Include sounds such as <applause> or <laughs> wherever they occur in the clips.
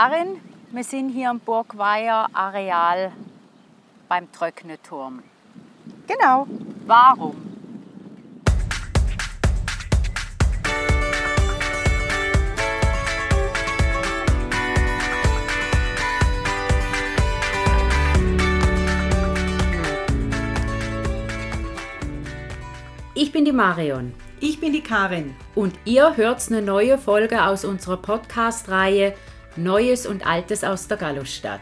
Karin. Wir sind hier im Burgweier Areal beim Tröckneturm. Genau. Warum? Ich bin die Marion. Ich bin die Karin. Und ihr hört eine neue Folge aus unserer Podcast-Reihe Neues und Altes aus der Gallusstadt.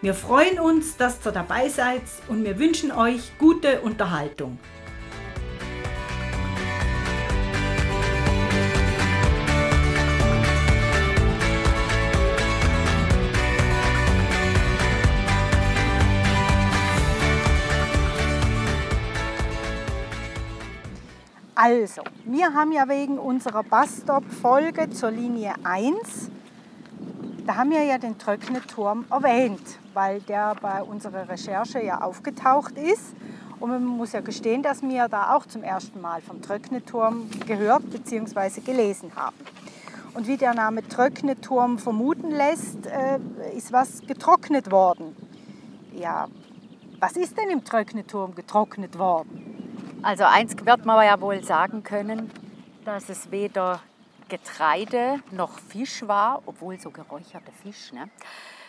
Wir freuen uns, dass ihr dabei seid und wir wünschen euch gute Unterhaltung. Also, wir haben ja wegen unserer Bus-Stop-Folge zur Linie 1, da haben wir ja den Tröckneturm erwähnt, weil der bei unserer Recherche ja aufgetaucht ist. Und man muss ja gestehen, dass wir da auch zum ersten Mal vom Tröckneturm gehört bzw. gelesen haben. Und wie der Name Tröckneturm vermuten lässt, äh, ist was getrocknet worden. Ja, was ist denn im Tröckneturm getrocknet worden? Also eins wird man ja wohl sagen können, dass es weder Getreide noch Fisch war, obwohl so geräucherter Fisch. Ne?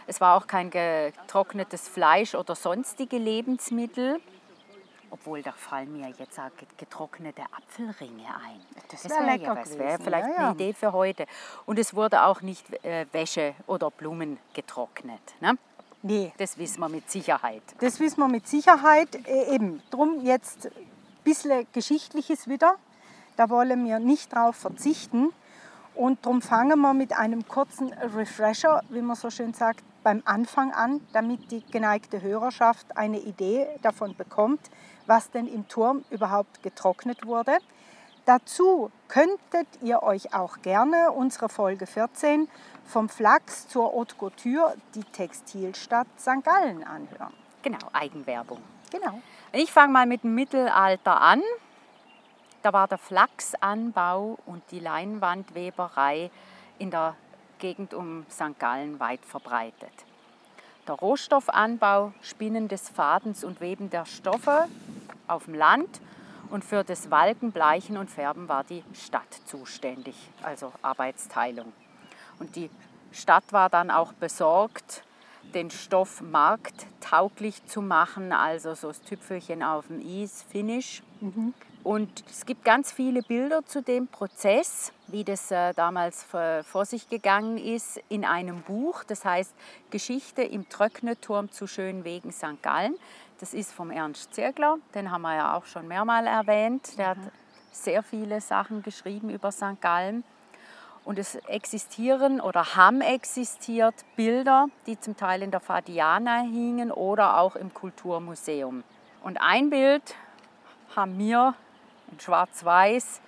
Es war auch kein getrocknetes Fleisch oder sonstige Lebensmittel. Obwohl, da fallen mir jetzt auch getrocknete Apfelringe ein. Das, wäre lecker Das wäre vielleicht ja, ja. eine Idee für heute. Und es wurde auch nicht äh, Wäsche oder Blumen getrocknet. Ne? Nee. Das wissen wir mit Sicherheit. Das wissen wir mit Sicherheit. Äh, eben, drum jetzt bisschen Geschichtliches wieder. Da wollen wir nicht drauf verzichten. Und darum fangen wir mit einem kurzen Refresher, wie man so schön sagt, beim Anfang an, damit die geneigte Hörerschaft eine Idee davon bekommt, was denn im Turm überhaupt getrocknet wurde. Dazu könntet ihr euch auch gerne unsere Folge 14 vom Flachs zur Haute Couture, die Textilstadt St. Gallen anhören. Genau, Eigenwerbung. Genau. Ich fange mal mit dem Mittelalter an. Da war der Flachsanbau und die Leinwandweberei in der Gegend um St. Gallen weit verbreitet. Der Rohstoffanbau, Spinnen des Fadens und Weben der Stoffe auf dem Land und für das Walken, Bleichen und Färben war die Stadt zuständig, also Arbeitsteilung. Und die Stadt war dann auch besorgt, den Stoff markttauglich zu machen, also so das Tüpfelchen auf dem Eis, Finish. Mhm. Und es gibt ganz viele Bilder zu dem Prozess, wie das äh, damals vor sich gegangen ist, in einem Buch. Das heißt Geschichte im Tröckneturm zu Schönwegen St. Gallen. Das ist vom Ernst Zirgler, den haben wir ja auch schon mehrmal erwähnt. Der mhm. hat sehr viele Sachen geschrieben über St. Gallen. Und es existieren oder haben existiert Bilder, die zum Teil in der Fadiana hingen oder auch im Kulturmuseum. Und ein Bild haben wir in Schwarz-Weiß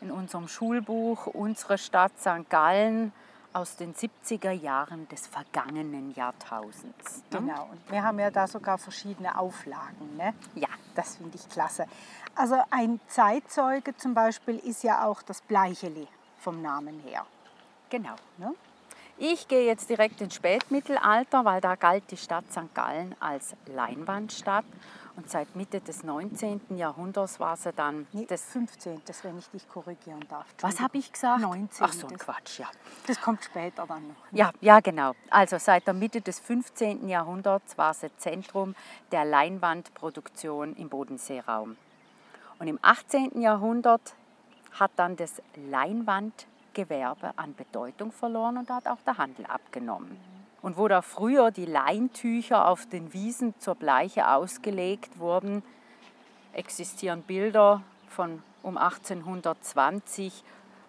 in unserem Schulbuch Unsere Stadt St. Gallen aus den 70er Jahren des vergangenen Jahrtausends. Ne? Genau, und wir haben ja da sogar verschiedene Auflagen. Ne? Ja. Das finde ich klasse. Also ein Zeitzeuge zum Beispiel ist ja auch das Bleicheli vom Namen her. Genau. Ne? Ich gehe jetzt direkt ins Spätmittelalter, weil da galt die Stadt St. Gallen als Leinwandstadt. Und seit Mitte des 19. Jahrhunderts war sie dann. Nee, das 15. wenn ich dich korrigieren darf. Was habe ich gesagt? 19. Ach so ein Quatsch, ja. Das kommt später dann noch. Ne? Ja, ja, genau. Also seit der Mitte des 15. Jahrhunderts war sie Zentrum der Leinwandproduktion im Bodenseeraum. Und im 18. Jahrhundert hat dann das Leinwandgewerbe an Bedeutung verloren und hat auch der Handel abgenommen. Und wo da früher die Leintücher auf den Wiesen zur Bleiche ausgelegt wurden, existieren Bilder von um 1820,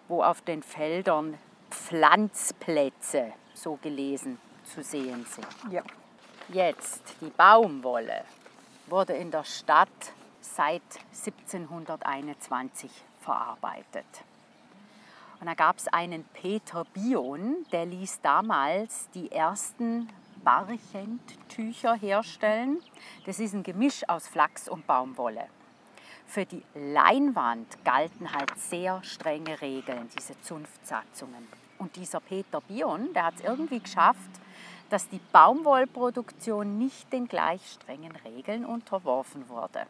wo auf den Feldern Pflanzplätze, so gelesen, zu sehen sind. Ja. Jetzt, die Baumwolle wurde in der Stadt seit 1721 verarbeitet. Und da gab es einen Peter Bion, der ließ damals die ersten Barchentücher herstellen. Das ist ein Gemisch aus Flachs und Baumwolle. Für die Leinwand galten halt sehr strenge Regeln, diese Zunftsatzungen. Und dieser Peter Bion, der hat es irgendwie geschafft, dass die Baumwollproduktion nicht den gleich strengen Regeln unterworfen wurde.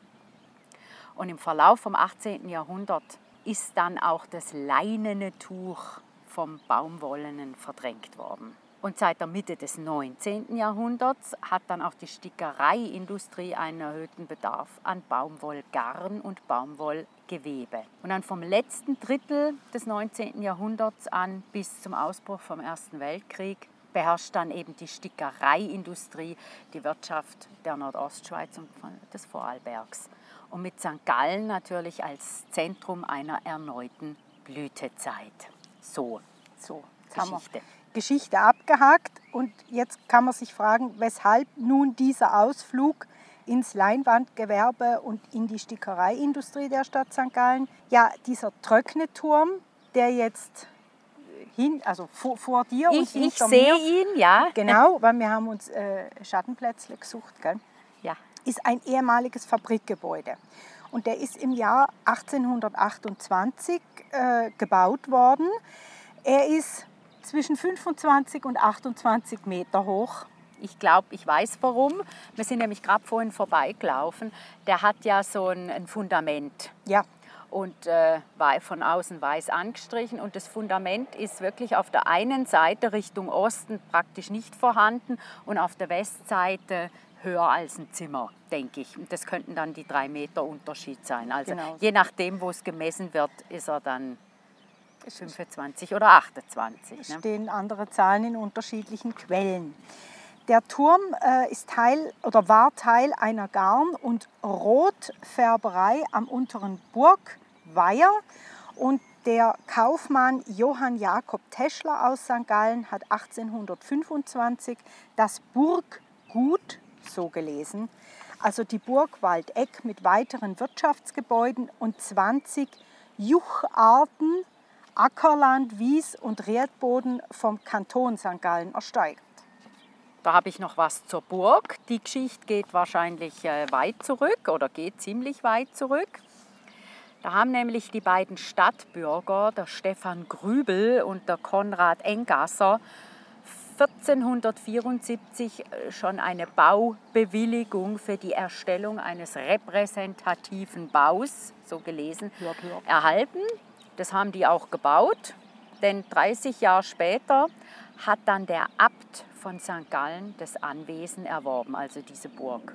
Und im Verlauf vom 18. Jahrhundert ist dann auch das leinene Tuch vom Baumwollenen verdrängt worden. Und seit der Mitte des 19. Jahrhunderts hat dann auch die Stickereiindustrie einen erhöhten Bedarf an Baumwollgarn und Baumwollgewebe. Und dann vom letzten Drittel des 19. Jahrhunderts an bis zum Ausbruch vom Ersten Weltkrieg beherrscht dann eben die Stickereiindustrie die Wirtschaft der Nordostschweiz und des Vorarlbergs. Und mit St. Gallen natürlich als Zentrum einer erneuten Blütezeit. So, so Geschichte. Geschichte abgehakt und jetzt kann man sich fragen, weshalb nun dieser Ausflug ins Leinwandgewerbe und in die Stickereiindustrie der Stadt St. Gallen. Ja, dieser Tröckneturm, der jetzt hin, also vor, vor dir ich, und hinter Ich sehe ihn, ja. Genau, weil wir haben uns äh, Schattenplätze gesucht, gell? Ist ein ehemaliges Fabrikgebäude. Und der ist im Jahr 1828 äh, gebaut worden. Er ist zwischen 25 und 28 Meter hoch. Ich glaube, ich weiß warum. Wir sind nämlich gerade vorhin vorbeigelaufen. Der hat ja so ein, ein Fundament. Ja. Und äh, war von außen weiß angestrichen. Und das Fundament ist wirklich auf der einen Seite Richtung Osten praktisch nicht vorhanden und auf der Westseite höher als ein Zimmer, denke ich. Und das könnten dann die drei Meter Unterschied sein. Also genau. je nachdem, wo es gemessen wird, ist er dann 25 oder 28. Es ne? stehen andere Zahlen in unterschiedlichen Quellen. Der Turm äh, ist Teil oder war Teil einer Garn- und Rotfärberei am unteren Burgweiher und der Kaufmann Johann Jakob Teschler aus St. Gallen hat 1825 das Burggut, so gelesen, also die Burg Waldeck mit weiteren Wirtschaftsgebäuden und 20 Jucharten Ackerland, Wies und Erdboden vom Kanton St. Gallen ersteigert. Da habe ich noch was zur Burg. Die Geschichte geht wahrscheinlich äh, weit zurück oder geht ziemlich weit zurück. Da haben nämlich die beiden Stadtbürger, der Stefan Grübel und der Konrad Engasser, 1474 äh, schon eine Baubewilligung für die Erstellung eines repräsentativen Baus, so gelesen, erhalten. Das haben die auch gebaut, denn 30 Jahre später hat dann der Abt von St. Gallen das Anwesen erworben, also diese Burg.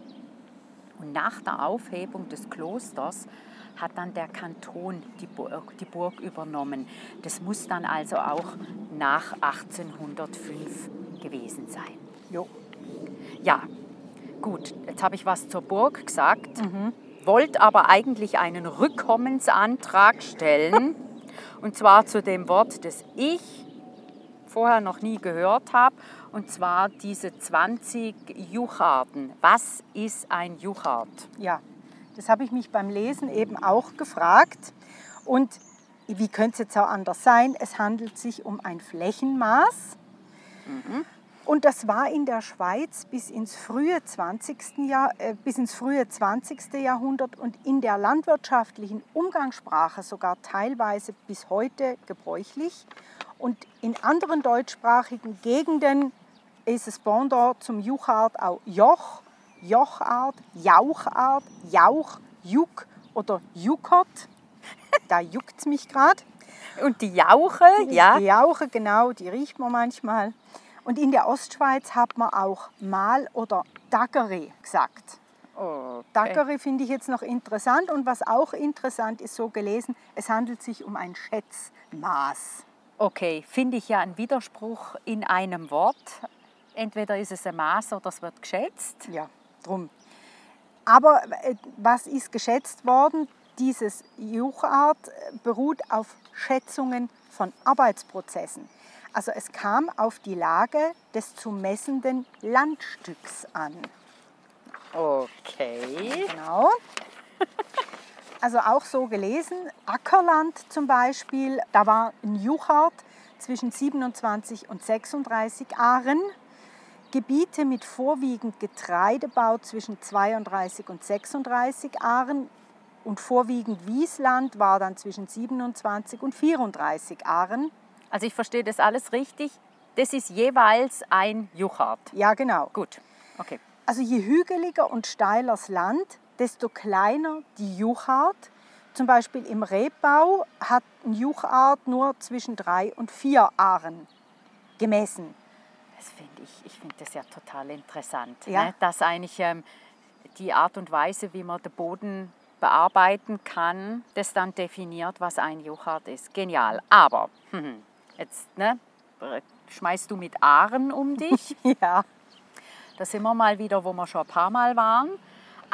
Und nach der Aufhebung des Klosters hat dann der Kanton die Burg, die Burg übernommen. Das muss dann also auch nach 1805 gewesen sein. Jo. Ja, gut, jetzt habe ich was zur Burg gesagt, mhm. wollte aber eigentlich einen Rückkommensantrag stellen. Und zwar zu dem Wort, das ich vorher noch nie gehört habe, und zwar diese 20 Jucharten. Was ist ein Juchart? Ja, das habe ich mich beim Lesen eben auch gefragt. Und wie könnte es jetzt auch anders sein? Es handelt sich um ein Flächenmaß. Mhm. Und das war in der Schweiz bis ins frühe 20. Jahr, äh, bis ins frühe 20. Jahrhundert und in der landwirtschaftlichen Umgangssprache sogar teilweise bis heute gebräuchlich. Und in anderen deutschsprachigen Gegenden ist es Pendant zum Juchart auch Joch, Jochart, Jauchart, Jauch, Juck oder Juckert. <laughs> da juckt es mich gerade. Und die Jauche, ja? Die Jauche, genau, die riecht man manchmal. Und in der Ostschweiz hat man auch Mal oder Daggeri gesagt. Okay. Daggeri finde ich jetzt noch interessant und was auch interessant ist, so gelesen, es handelt sich um ein Schätzmaß. Okay, finde ich ja ein Widerspruch in einem Wort. Entweder ist es ein Maß oder es wird geschätzt. Ja, drum. Aber äh, was ist geschätzt worden? Dieses Juchart beruht auf Schätzungen von Arbeitsprozessen. Also es kam auf die Lage des zu messenden Landstücks an. Okay. Genau. <laughs> Also auch so gelesen, Ackerland zum Beispiel, da war ein Juchart zwischen 27 und 36 Ahren. Gebiete mit vorwiegend Getreidebau zwischen 32 und 36 Ahren und vorwiegend Wiesland war dann zwischen 27 und 34 Ahren. Also ich verstehe das alles richtig. Das ist jeweils ein Juchard. Ja, genau. Gut, okay. Also je hügeliger und steiler das Land, desto kleiner die Juchart. Zum Beispiel im Rebbau hat ein Juchart nur zwischen drei und vier Ahren gemessen. Das finde ich, ich finde das ja total interessant. Ja. Ne? Dass eigentlich ähm, die Art und Weise, wie man den Boden bearbeiten kann, das dann definiert, was ein Juchard ist. Genial. Aber hm, jetzt ne, schmeißt du mit Ahren um dich. <laughs> Ja. Da sind wir mal wieder, wo wir schon ein paar Mal waren.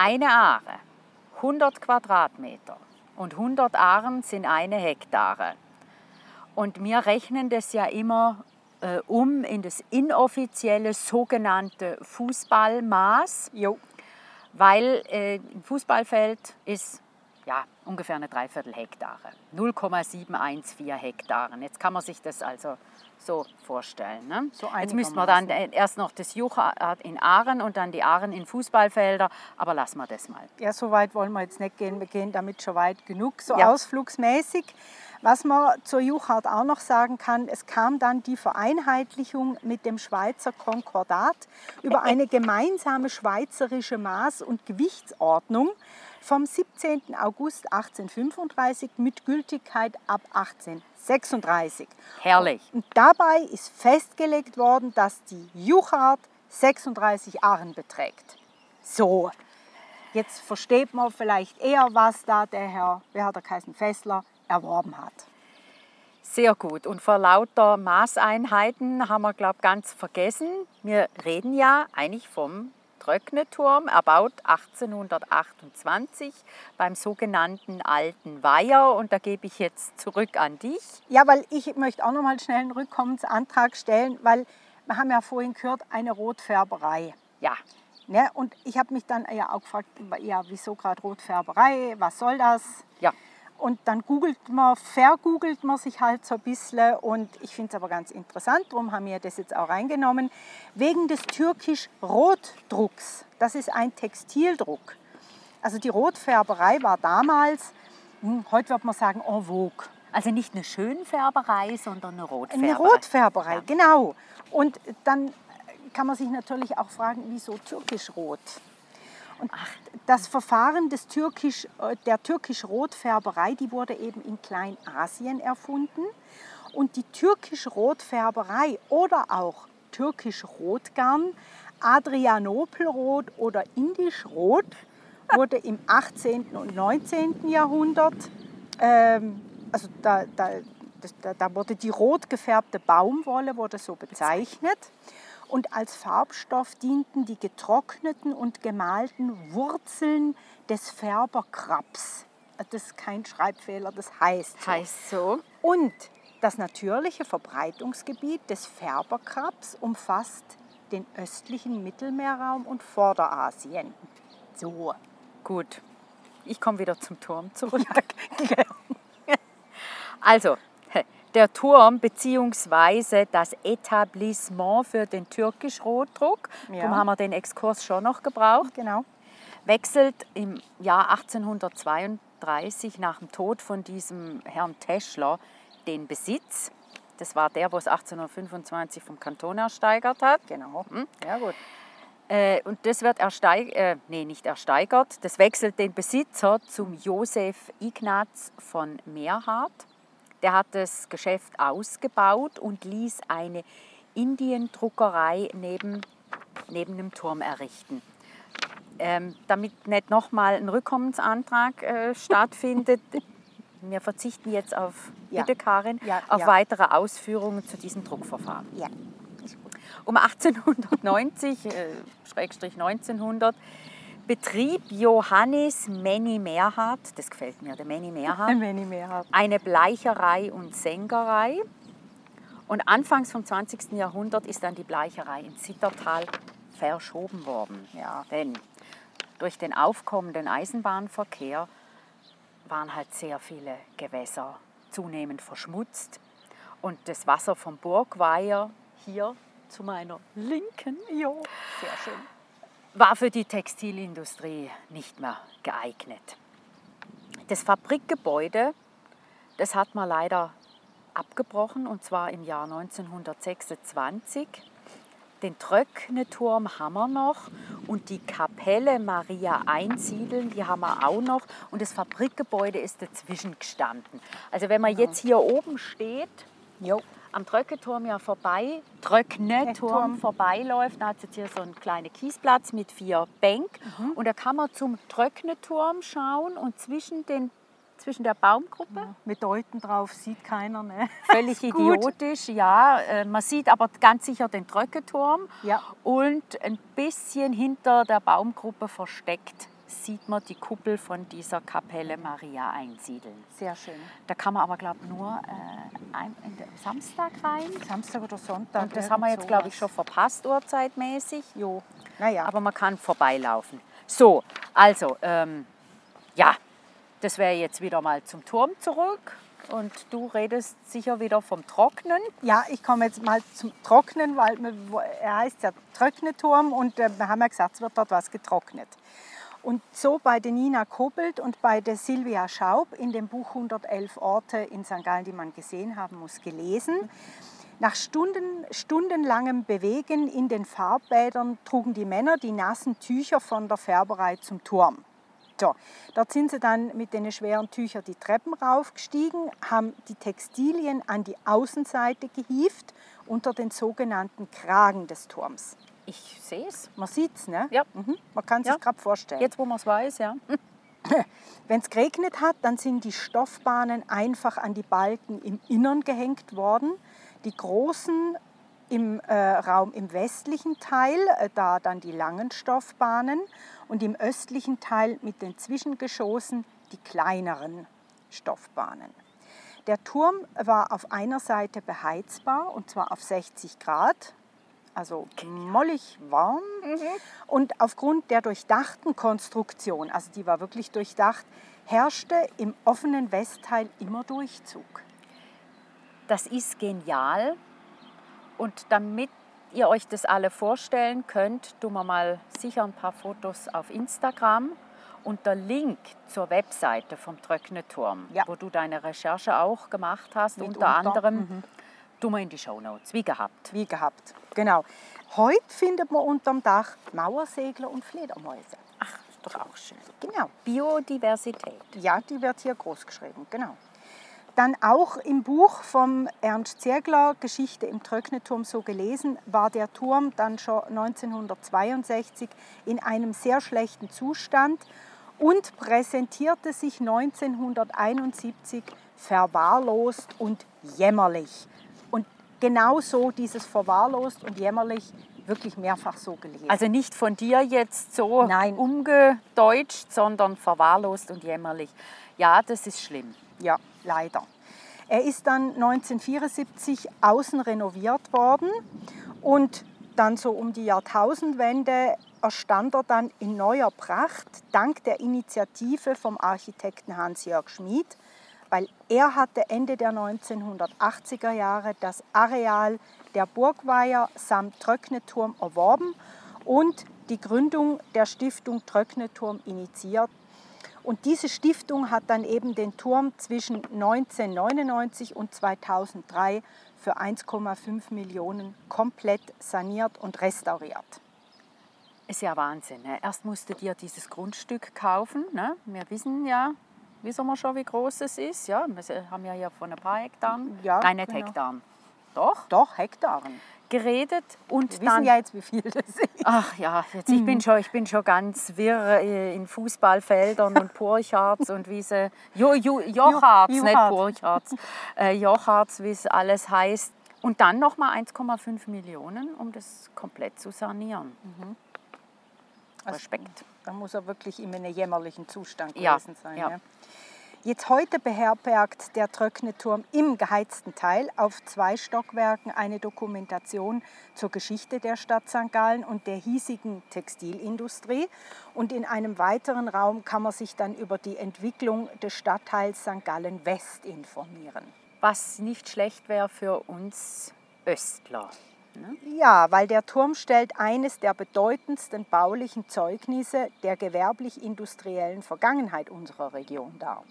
Eine Aare, 100 Quadratmeter und 100 Ahren sind eine Hektare. Und wir rechnen das ja immer äh, um in das inoffizielle sogenannte Fußballmaß, Jo. weil äh, ein Fußballfeld ist ja, ungefähr eine Dreiviertel Hektare, 0,714 Hektaren. Jetzt kann man sich das also so vorstellen. Ne? So Jetzt müssen wir dann erst noch das Juchat in Aaren und dann die Aaren in Fußballfelder, aber lassen wir das mal. Ja, so weit wollen wir jetzt nicht gehen. Wir gehen damit schon weit genug, so Ja. ausflugsmäßig. Was man zur Juchart auch noch sagen kann, es kam dann die Vereinheitlichung mit dem Schweizer Konkordat über eine <laughs> gemeinsame schweizerische Maß- und Gewichtsordnung vom 17. August 1835 mit Gültigkeit ab 1836. Herrlich. Und dabei ist festgelegt worden, dass die Juchart 36 Ahren beträgt. So, jetzt versteht man vielleicht eher, was da der Herr, wer hat geheißen, Fessler erworben hat. Sehr gut. Und vor lauter Maßeinheiten haben wir, glaube ich, ganz vergessen. Wir reden ja eigentlich vom Tröckneturm, erbaut 1828 beim sogenannten Alten Weiher. Und da gebe ich jetzt zurück an dich. Ja, weil ich möchte auch noch mal schnell einen Rückkommensantrag stellen, weil wir haben ja vorhin gehört, eine Rotfärberei. Ja, Ne? Und ich habe mich dann ja auch gefragt, ja, wieso gerade Rotfärberei, was soll das? ja. Und dann googelt man, vergoogelt man sich halt so ein bisschen und ich finde es aber ganz interessant, darum haben wir das jetzt auch reingenommen, wegen des türkisch-Rotdrucks. Das ist ein Textildruck. Also die Rotfärberei war damals, hm, heute wird man sagen, en vogue. Also nicht eine Schönfärberei, sondern eine Rotfärberei. Eine Rotfärberei, Ja. genau. Und dann kann man sich natürlich auch fragen, wieso türkisch-rot? Und das Verfahren des türkisch, äh, der türkisch-Rotfärberei, die wurde eben in Kleinasien erfunden. Und die türkisch-Rotfärberei oder auch türkisch-Rotgarn, Adrianopelrot oder Indischrot wurde im 18. und 19. Jahrhundert, ähm, also da, da, da, da wurde die rot gefärbte Baumwolle wurde so bezeichnet. Und als Farbstoff dienten die getrockneten und gemalten Wurzeln des Färberkrabs. Das ist kein Schreibfehler, das heißt so. Heißt so. Und das natürliche Verbreitungsgebiet des Färberkrabs umfasst den östlichen Mittelmeerraum und Vorderasien. So. Gut. Ich komme wieder zum Turm zurück. <laughs> Also, der Turm bzw. das Etablissement für den türkisch-Rotdruck, Ja. darum haben wir den Exkurs schon noch gebraucht, Genau. wechselt im Jahr 1832 nach dem Tod von diesem Herrn Teschler den Besitz. Das war der, wo es 1825 vom Kanton ersteigert hat. Genau. Hm? Ja, gut. Äh, und das wird ersteigert, äh, nee, nicht ersteigert, das wechselt den Besitzer zum Josef Ignaz von Meerhardt. Der hat das Geschäft ausgebaut und ließ eine Indiendruckerei neben, neben dem Turm errichten. Ähm, damit nicht nochmal ein Rückkommensantrag äh, <laughs> stattfindet, wir verzichten jetzt auf, Ja. bitte Karin, Ja, auf ja. weitere Ausführungen zu diesem Druckverfahren. Ja. Um <laughs> 1890, äh, Schrägstrich 1900, betrieb Johannes Menny Meerhardt, das gefällt mir, der Menny Meerhardt, <laughs> Wenn ich mehr habe. eine Bleicherei und Sengerei. Und anfangs vom 20. Jahrhundert ist dann die Bleicherei in Zittertal verschoben worden. Ja. Denn durch den aufkommenden Eisenbahnverkehr waren halt sehr viele Gewässer zunehmend verschmutzt. Und das Wasser vom Burgweiher hier zu meiner Linken Ja, sehr schön. War für die Textilindustrie nicht mehr geeignet. Das Fabrikgebäude, das hat man leider abgebrochen und zwar im Jahr 1926. Den Tröckneturm haben wir noch und die Kapelle Maria Einsiedeln, die haben wir auch noch und das Fabrikgebäude ist dazwischen gestanden. Also wenn man jetzt hier oben steht, Jo. Am Tröcketurm ja vorbei, Tröckneturm vorbeiläuft, da hat es jetzt hier so einen kleinen Kiesplatz mit vier Bänken und da kann man zum Tröckneturm schauen und zwischen, den, zwischen der Baumgruppe Mit Deuten drauf sieht keiner. Ne? <laughs> Völlig idiotisch, ja. Äh, Man sieht aber ganz sicher den Tröcketurm. Ja. Und ein bisschen hinter der Baumgruppe versteckt sieht man die Kuppel von dieser Kapelle Maria einsiedeln. Sehr schön. Da kann man aber, glaube ich, nur äh, ein, Samstag rein. Samstag oder Sonntag. Und das haben wir jetzt, glaube ich, schon verpasst, uhrzeitmäßig. Jo. Naja, Aber man kann vorbeilaufen. So, also, ähm, ja, das wäre jetzt wieder mal zum Turm zurück. Und du redest sicher wieder vom Trocknen. Ja, ich komme jetzt mal zum Trocknen, weil er heißt ja Trockneturm und äh, wir haben ja gesagt, es wird dort was getrocknet. Und so bei der Nina Kobelt und bei der Silvia Schaub in dem Buch 111 Orte in St. Gallen, die man gesehen haben muss, gelesen. Nach Stunden, stundenlangem Bewegen in den Farbbädern trugen die Männer die nassen Tücher von der Färberei zum Turm. So, dort sind sie dann mit den schweren Tüchern die Treppen raufgestiegen, haben die Textilien an die Außenseite gehievt unter den sogenannten Kragen des Turms. Ich sehe es. Man sieht es, ne? Ja. Mhm. Man kann sich Ja. gerade vorstellen. Jetzt, wo man es weiß, ja. <laughs> Wenn es geregnet hat, dann sind die Stoffbahnen einfach an die Balken im Innern gehängt worden. Die großen im äh, Raum im westlichen Teil, äh, da dann die langen Stoffbahnen und im östlichen Teil mit den Zwischengeschossen die kleineren Stoffbahnen. Der Turm war auf einer Seite beheizbar und zwar auf 60 Grad, also mollig warm. Und aufgrund der durchdachten Konstruktion, also die war wirklich durchdacht, herrschte im offenen Westteil immer Durchzug. Das ist genial. Und damit ihr euch das alle vorstellen könnt, tun wir mal sicher ein paar Fotos auf Instagram. Und der Link zur Webseite vom Tröckneturm, Ja. wo du deine Recherche auch gemacht hast, unter Mitunter. anderem, tun wir in die Shownotes, wie gehabt. Wie gehabt. Genau. Heute findet man unterm Dach Mauersegler und Fledermäuse. Ach, ist doch auch schön. Genau. Biodiversität. Ja, die wird hier groß geschrieben, genau. Dann auch im Buch vom Ernst Ziergler, Geschichte im Tröckneturm so gelesen, war der Turm dann schon 1962 in einem sehr schlechten Zustand und präsentierte sich 1971 verwahrlost und jämmerlich. Genau so dieses verwahrlost und jämmerlich wirklich mehrfach so gelesen. Also nicht von dir jetzt so Nein. umgedeutscht, sondern verwahrlost und jämmerlich. Ja, das ist schlimm. Ja, leider. Er ist dann 1974 außen renoviert worden und dann so um die Jahrtausendwende erstand er dann in neuer Pracht dank der Initiative vom Architekten Hans-Jörg Schmid, weil er hatte Ende der 1980er Jahre das Areal der Burgweiher samt Tröckneturm erworben und die Gründung der Stiftung Tröckneturm initiiert und diese Stiftung hat dann eben den Turm zwischen 1999 und 2003 für 1,5 Millionen komplett saniert und restauriert. Ist ja Wahnsinn. Ne? Erst musst du dir dieses Grundstück kaufen. Ne? Wir wissen ja, wissen wir schon, wie groß es ist. Ja? Wir haben ja hier von ein paar Hektaren, Ja, nein, nicht genau. Hektaren, doch, Doch, Hektaren. geredet. Und Wir dann, wissen ja jetzt, wie viel das ist. ach ja, jetzt, ich, bin schon, ich bin schon ganz wirr äh, in Fußballfeldern und <laughs> Purchards und wie sie, jo, jo, Jochards, Jo- nicht. Purchards, äh, Jochards, wie es alles heißt. Und dann nochmal 1,5 Millionen, um das komplett zu sanieren. Respekt. Da muss er wirklich in einem jämmerlichen Zustand Ja, gewesen sein. ja. Ja. Jetzt heute beherbergt der Tröckneturm im geheizten Teil auf zwei Stockwerken eine Dokumentation zur Geschichte der Stadt St. Gallen und der hiesigen Textilindustrie. Und in einem weiteren Raum kann man sich dann über die Entwicklung des Stadtteils St. Gallen West informieren. Was nicht schlecht wäre für uns Östler. Ja, weil der Turm stellt eines der bedeutendsten baulichen Zeugnisse der gewerblich-industriellen Vergangenheit unserer Region dar.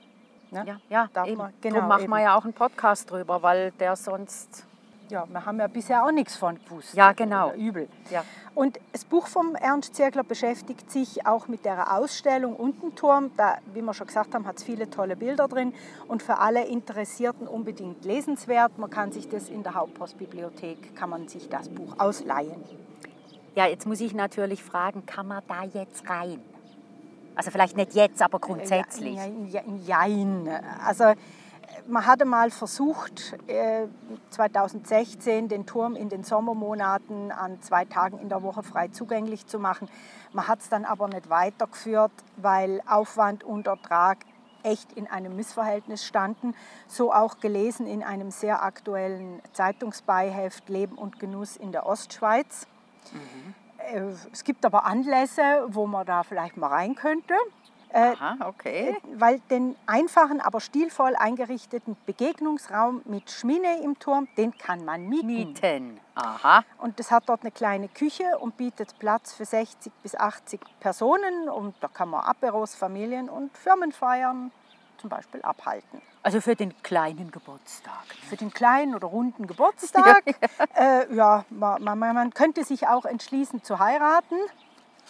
Ne? Ja, ja Darf eben. man- genau, Darum machen eben. wir ja auch einen Podcast drüber, weil der sonst. Ja, wir haben ja bisher auch nichts von gewusst. Ja, genau. Übel. Ja. Und das Buch vom Ernst Zirkler beschäftigt sich auch mit der Ausstellung Untenturm. Da, wie wir schon gesagt haben, hat es viele tolle Bilder drin und für alle Interessierten unbedingt lesenswert. Man kann sich das in der Hauptpostbibliothek, kann man sich das Buch ausleihen. ja, jetzt muss ich natürlich fragen, kann man da jetzt rein? Also vielleicht nicht jetzt, aber grundsätzlich. Ja, ja, jein. Also äh, man hatte mal versucht, äh, 2016 den Turm in den Sommermonaten an zwei Tagen in der Woche frei zugänglich zu machen. Man hat es dann aber nicht weitergeführt, weil Aufwand und Ertrag echt in einem Missverhältnis standen. So auch gelesen in einem sehr aktuellen Zeitungsbeiheft Leben und Genuss in der Ostschweiz. Äh, Es gibt aber Anlässe, wo man da vielleicht mal rein könnte. Äh, Aha, okay. weil den einfachen, aber stilvoll eingerichteten Begegnungsraum mit Schmine im Turm, den kann man mieten. Mieten. Aha. Und es hat dort eine kleine Küche und bietet Platz für 60 bis 80 Personen. Und da kann man Aperos, Familien und Firmenfeiern zum Beispiel abhalten. Also für den kleinen Geburtstag. Für den kleinen oder runden <laughs> Geburtstag. äh, ja, man, man, man könnte sich auch entschließen zu heiraten.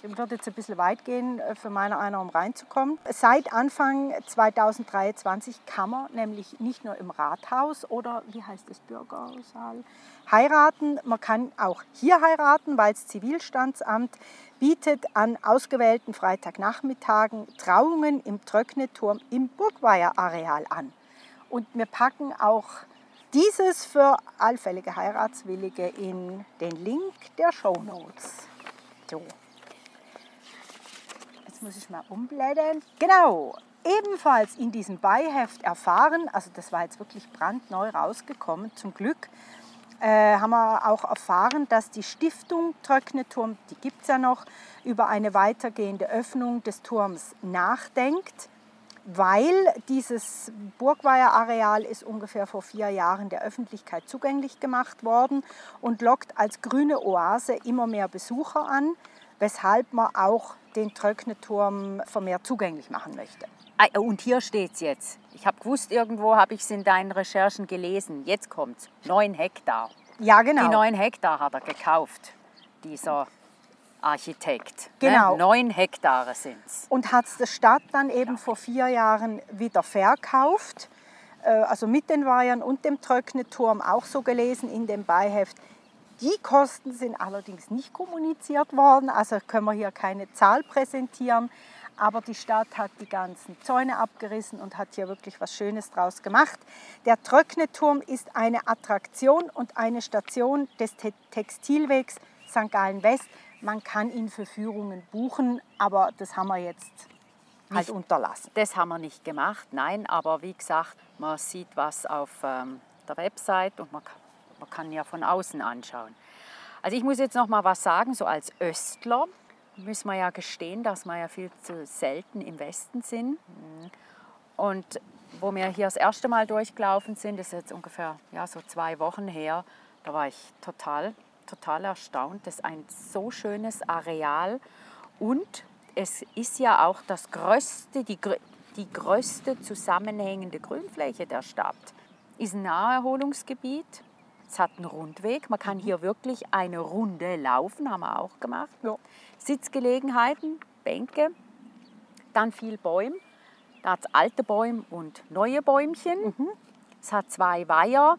Wird jetzt ein bisschen weit gehen äh, für meiner einer, um reinzukommen. Seit Anfang 2023 kann man nämlich nicht nur im Rathaus oder wie heißt es, Bürgersaal, heiraten. Man kann auch hier heiraten, weil das Zivilstandsamt bietet an ausgewählten Freitagnachmittagen Trauungen im Tröckneturm im Burgweiher-Areal an. Und wir packen auch dieses für allfällige Heiratswillige in den Link der Show Notes. So. Jetzt muss ich mal umblättern. Genau, ebenfalls in diesem Beiheft erfahren, also das war jetzt wirklich brandneu rausgekommen, zum Glück, äh, haben wir auch erfahren, dass die Stiftung Tröckneturm, die gibt es ja noch, über eine weitergehende Öffnung des Turms nachdenkt weil dieses Burgweiher-Areal ist ungefähr vor vier Jahren der Öffentlichkeit zugänglich gemacht worden und lockt als grüne Oase immer mehr Besucher an, weshalb man auch den Tröckneturm vermehrt zugänglich machen möchte. Ah, Und hier steht es jetzt. Ich habe gewusst, irgendwo habe ich es in deinen Recherchen gelesen. Jetzt kommt's. Neun Hektar. Ja, genau. Die neun Hektar hat er gekauft, dieser Architekt. Genau. Ne? Neun Hektare sind es. und hat es der Stadt dann eben vor vier Jahren wieder verkauft. Äh, Also mit den Weihern und dem Tröckneturm auch so gelesen in dem Beiheft. Die Kosten sind allerdings nicht kommuniziert worden, also können wir hier keine Zahl präsentieren. Aber die Stadt hat die ganzen Zäune abgerissen und hat hier wirklich was Schönes draus gemacht. Der Tröckneturm ist eine Attraktion und eine Station des Te Textilwegs St. Gallen West. Man kann ihn für Führungen buchen, aber das haben wir jetzt halt Nicht. unterlassen. Das haben wir nicht gemacht, nein, aber wie gesagt, man sieht was auf ähm, der Website und man kann, man kann ja von außen anschauen. Also ich muss jetzt noch mal was sagen, so als Östler müssen wir ja gestehen, dass wir ja viel zu selten im Westen sind. Und wo wir hier das erste Mal durchgelaufen sind, das ist jetzt ungefähr ja, so zwei Wochen her, da war ich total, total erstaunt. Das ist ein so schönes Areal und es ist ja auch das größte, die, die größte zusammenhängende Grünfläche der Stadt. Ist ein Naherholungsgebiet. Es hat einen Rundweg. Man kann hier wirklich eine Runde laufen, haben wir auch gemacht. Ja. Sitzgelegenheiten, Bänke, dann viel Bäume. Da hat es alte Bäume und neue Bäumchen. Es hat zwei Weiher,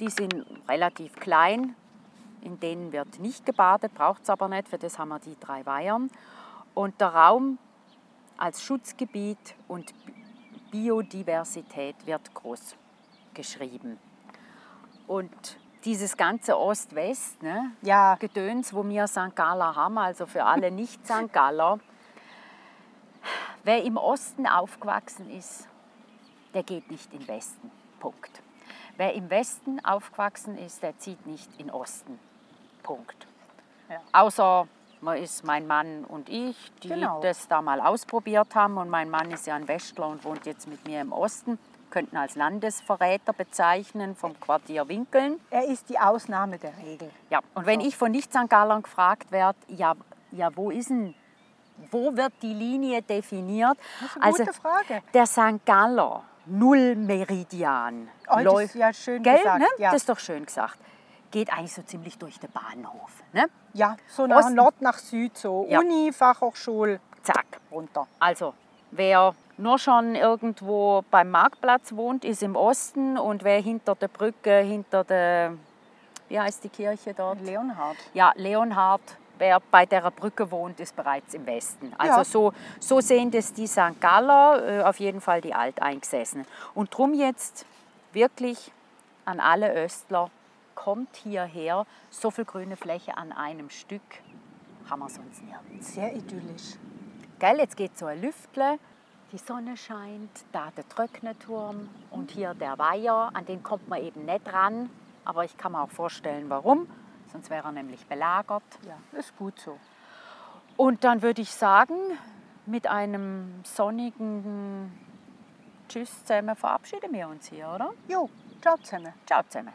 die sind relativ klein. In denen wird nicht gebadet, braucht es aber nicht, für das haben wir die drei Weihern. Und der Raum als Schutzgebiet und Biodiversität wird groß geschrieben. Und dieses ganze Ost-West, ne, Ja, Gedöns, wo wir St. Galler haben, also für alle Nicht-St. Galler, wer im Osten aufgewachsen ist, der geht nicht in den Westen. Punkt. Wer im Westen aufgewachsen ist, der zieht nicht in den Osten. Punkt. Ja. Außer man ist mein Mann und ich, die Genau. das da mal ausprobiert haben. Und mein Mann ist ja ein Westler und wohnt jetzt mit mir im Osten. Könnten als Landesverräter bezeichnen vom Quartier Winkeln. er ist die Ausnahme der Regel. Ja, und wenn ich von Nicht-St. Gallern gefragt werde, ja, ja, wo ist denn wo wird die Linie definiert? Das ist eine also gute Frage. der St. Galler Nullmeridian Oh, läuft- ist ja schön Gell, gesagt, Ne? ja. Das ist doch schön gesagt. Geht eigentlich so ziemlich durch den Bahnhof. Ne? Ja, so nach Osten. Nord nach Süd, so Ja. Uni, Fachhochschule, Zack. runter. Also, wer nur schon irgendwo beim Marktplatz wohnt, ist im Osten und wer hinter der Brücke, hinter der, wie heißt die Kirche dort? Leonhard. Ja, Leonhard, wer bei der Brücke wohnt, ist bereits im Westen. Also Ja. so, so sehen das die St. Galler, äh, auf jeden Fall die Alteingesessenen. Und drum jetzt wirklich an alle Östler, kommt hierher, so viel grüne Fläche an einem Stück haben wir sonst nirgends. Sehr idyllisch. Gell, jetzt geht so ein Lüftle, die Sonne scheint, da der Tröcknerturm und hier der Weiher, an den kommt man eben nicht ran. Aber ich kann mir auch vorstellen, warum. Sonst wäre er nämlich belagert. Ja, ist gut so. Und dann würde ich sagen, mit einem sonnigen Tschüss zusammen verabschieden wir uns hier, oder? Jo, ciao zusammen. Ciao zusammen.